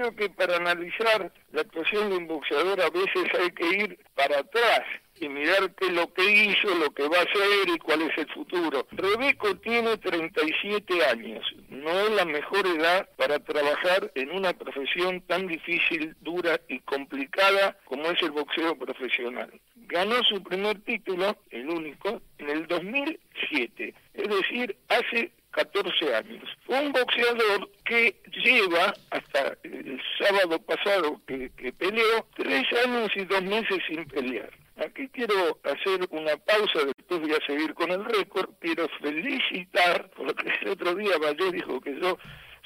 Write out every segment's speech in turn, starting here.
creo que para analizar la actuación de un boxeador a veces hay que ir para atrás y mirar qué es lo que hizo, lo que va a hacer y cuál es el futuro. Rebeco tiene 37 años, no es la mejor edad para trabajar en una profesión tan difícil, dura y complicada como es el boxeo profesional. Ganó su primer título, el único, en el 2007, es decir, hace 14 años. Un boxeador que lleva, hasta el sábado pasado que, peleó, tres años y dos meses sin pelear. Aquí quiero hacer una pausa, después voy a seguir con el récord. Quiero felicitar, porque el otro día Valle dijo que yo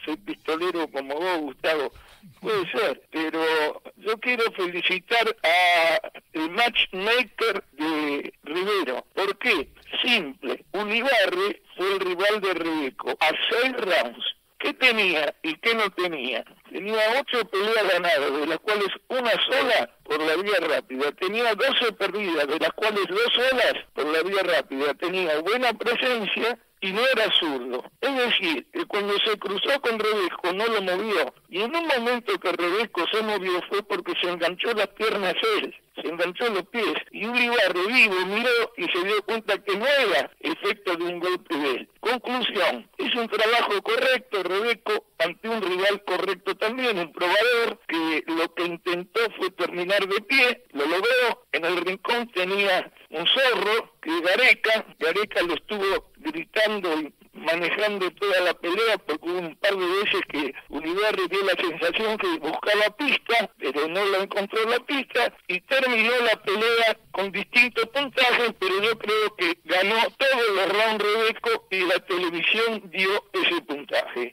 soy pistolero como vos, Gustavo. Puede ser, pero yo quiero felicitar a el matchmaker de Rivero. ¿Por qué? Simple. Unibarre el rival de Rebeco a seis rounds. ¿Qué tenía y qué no tenía? Tenía ocho peleas ganadas, de las cuales una sola por la vía rápida. Tenía doce perdidas, de las cuales dos solas por la vía rápida. Tenía buena presencia y no era zurdo. Es decir, que cuando se cruzó con Rebeco no lo movió. Y en un momento que Rebeco se movió fue porque se enganchó las piernas él, se enganchó los pies. Y Uribarre vivo miró y se dio cuenta que no era efecto de un golpe de él. Conclusión, es un trabajo correcto Rebeco ante un rival correcto también, un probador que lo que intentó fue terminar de pie, lo logró, en el rincón tenía un zorro, que Gareca, Gareca lo estuvo gritando y manejando toda la pelea porque hubo un par de veces que Ulibarri dio la sensación que buscaba pista, pero no la encontró la pista y terminó la pelea con distintos puntajes, pero yo creo que ganó todos los rounds Rebeco y la televisión dio ese puntaje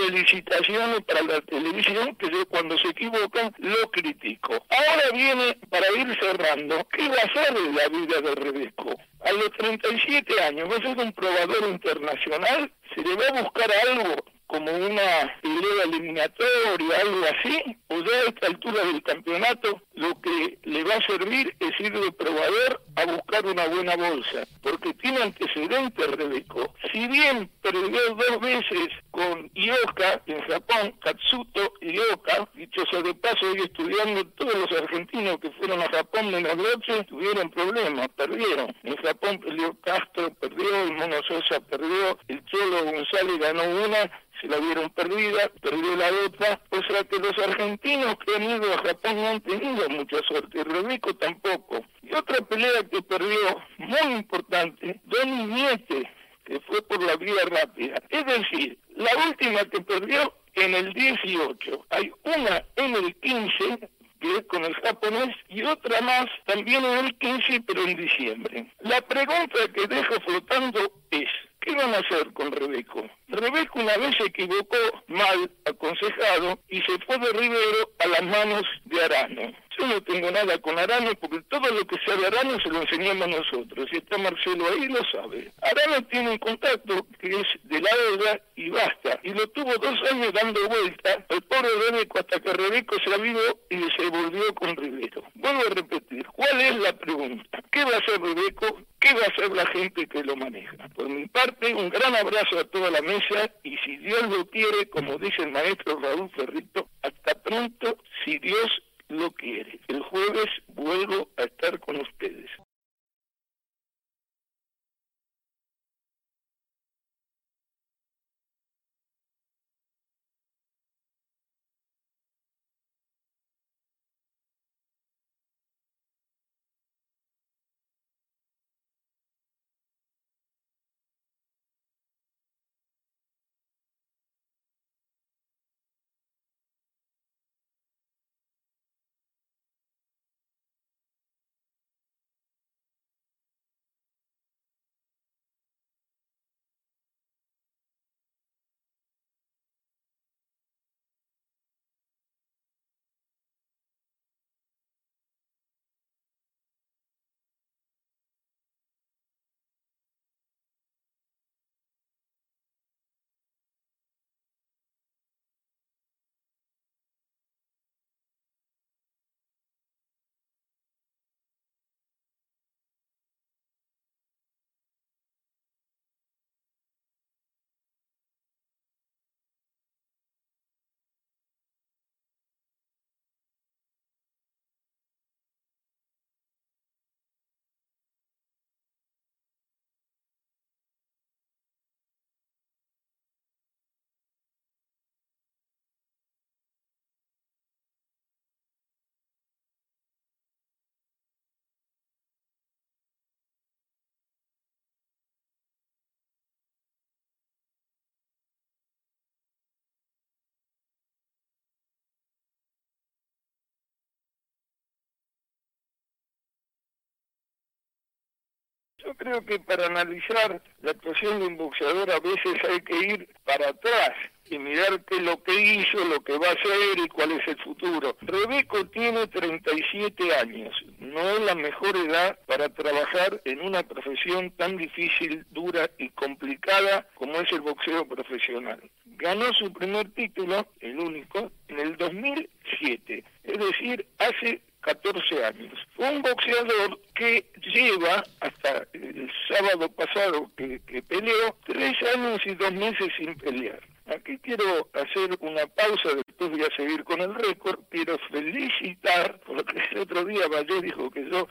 felicitaciones para la televisión, que yo cuando se equivocan lo critico. Ahora viene, para ir cerrando, ¿qué va a en la vida de Rebeco? A los 37 años, va a ser un probador internacional, se le va a buscar algo como una pelea eliminatoria, algo así, o ya a esta altura del campeonato lo que le va a servir es ir de probador a buscar una buena bolsa, porque tiene antecedentes Rebeco. Si bien perdió dos veces con Ioka en Japón, Katsuto Ioka, dicho sea de paso, hoy estudiando todos los argentinos que fueron a Japón menos noche tuvieron problemas, perdieron. En Japón perdió Castro, perdió, el Mono Sosa perdió, el Cholo González ganó una, se la vieron perdida, perdió la otra, o sea que los argentinos que han ido a Japón no han tenido mucha suerte, Rebeco tampoco. Y otra pelea que perdió, muy importante, Donny Niete, que fue por la vía rápida. Es decir, la última que perdió en el 18, hay una en el 15 que es con el japonés, y otra más también en el 15, pero en diciembre. La pregunta que dejo flotando es, ¿qué van a hacer con Rebeco? Rebeco una vez se equivocó mal aconsejado y se fue de Rivero a las manos de Arano. Yo no tengo nada con Arano porque todo lo que sea de Arano se lo enseñamos nosotros. Y está Marcelo ahí, lo sabe. Arano tiene un contacto que es de la obra y basta. Y lo tuvo dos años dando vuelta el pobre Rebeco hasta que Rebeco se avivó y se volvió con Rivero. Vuelvo a repetir, ¿cuál es la pregunta? ¿Qué va a hacer Rebeco? ¿Qué va a hacer la gente que lo maneja? Por mi parte, un gran abrazo a toda la mesa y si Dios lo quiere, como dice el maestro Raúl Ferrito, hasta pronto, si Dios Yo creo que para analizar la actuación de un boxeador a veces hay que ir para atrás y mirar qué lo que hizo, lo que va a hacer y cuál es el futuro. Rebeco tiene 37 años, no es la mejor edad para trabajar en una profesión tan difícil, dura y complicada como es el boxeo profesional. Ganó su primer título, el único, en el 2007, es decir, hace 14 años. Un boxeador que lleva, hasta el sábado pasado que, que peleó, tres años y dos meses sin pelear. Aquí quiero hacer una pausa, después voy a seguir con el récord. Quiero felicitar, porque el otro día Valle dijo que yo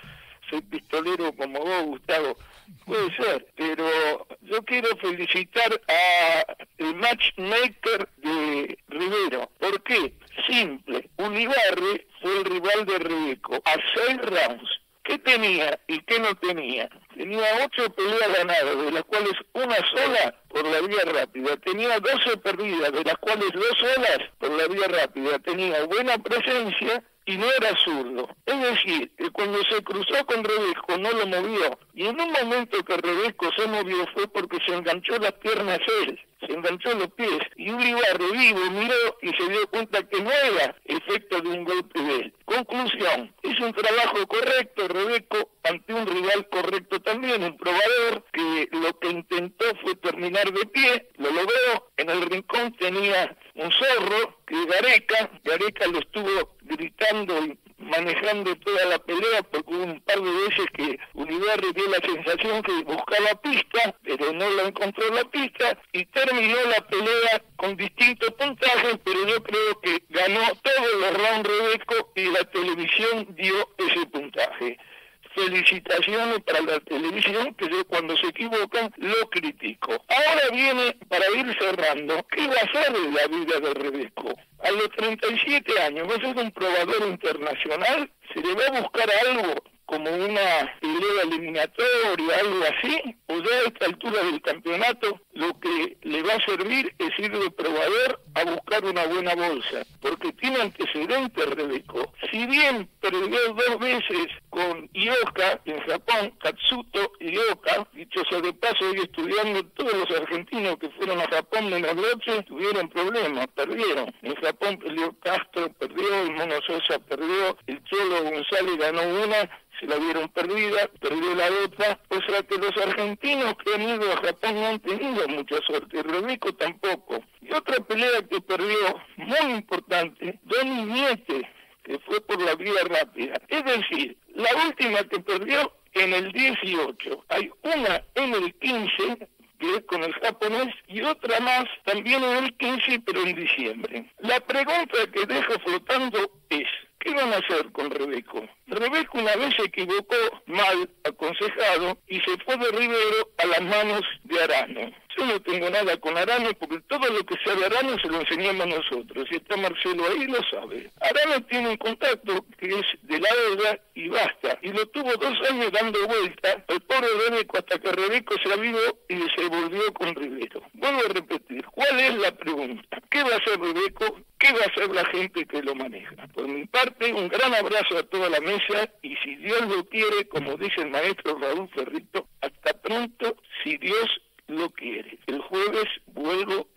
soy pistolero como vos, Gustavo. Puede ser, pero yo quiero felicitar a el matchmaker de Rivero. ¿Por qué? Simple. Unibarre fue el rival de Rebeco a seis rounds. ¿Qué tenía y qué no tenía? Tenía ocho peleas ganadas, de las cuales una sola por la vía rápida. Tenía doce perdidas, de las cuales dos solas por la vía rápida. Tenía buena presencia y no era zurdo. Es decir, cuando se cruzó con Rebeco no lo movió. Y en un momento que Rebeco se movió fue porque se enganchó las piernas él, se enganchó los pies. Y Uribarre vivo miró y se dio cuenta que no era efecto de un golpe de él. Conclusión, es un trabajo correcto Rebeco ante un rival correcto también, un probador que lo que intentó fue terminar de pie, lo logró, en el rincón tenía un zorro, que Gareca, Gareca lo estuvo gritando y manejando toda la pelea porque hubo un par de veces que Ulibarri dio la sensación que buscaba pista, encontró la pista y terminó la pelea con distintos puntajes, pero yo creo que ganó todos los rounds Rebeco y la televisión dio ese puntaje felicitaciones para la televisión, que yo cuando se equivocan lo critico. Ahora viene, para ir cerrando, ¿qué va a en la vida de Rebeco? A los 37 años, va a ser un probador internacional, se le va a buscar algo como una pelea eliminatoria, algo así, o ya a esta altura del campeonato lo que le va a servir es ir de probador a buscar una buena bolsa, porque tiene antecedentes Rebeco. Si bien perdió dos veces con Ioka en Japón, Katsuto Ioka, dicho sea de paso, hoy estudiando todos los argentinos que fueron a Japón menos noche tuvieron problemas, perdieron. En Japón perdió Castro, perdió, el Mono Sosa perdió, el Cholo González ganó una, se la vieron perdida, perdió la otra, o sea que los argentinos que han ido a Japón no han tenido mucha suerte, Rebeco tampoco. Y otra pelea que perdió, muy importante, Donny Niete, que fue por la vía rápida. Es decir, la última que perdió en el 18, hay una en el 15 que es con el japonés, y otra más también en el 15, pero en diciembre. La pregunta que dejo flotando es, ¿Qué van a hacer con Rebeco? Rebeco una vez se equivocó mal aconsejado y se fue de Rivero a las manos de Arano. Yo no tengo nada con Arano porque todo lo que sea de Arano se lo enseñamos nosotros. Y está Marcelo ahí, lo sabe. Arano tiene un contacto que es de la deuda y basta. Y lo tuvo dos años dando vuelta el pobre Rebeco hasta que Rebeco se avivó y se volvió con Rivero. Vuelvo a repetir, ¿cuál es la pregunta? ¿Qué va a hacer Rebeco? ¿Qué va a hacer la gente que lo maneja? Por mi parte, un gran abrazo a toda la mesa y si Dios lo quiere, como dice el maestro Raúl Ferrito, hasta pronto, si Dios lo quiere. Jueves vuelvo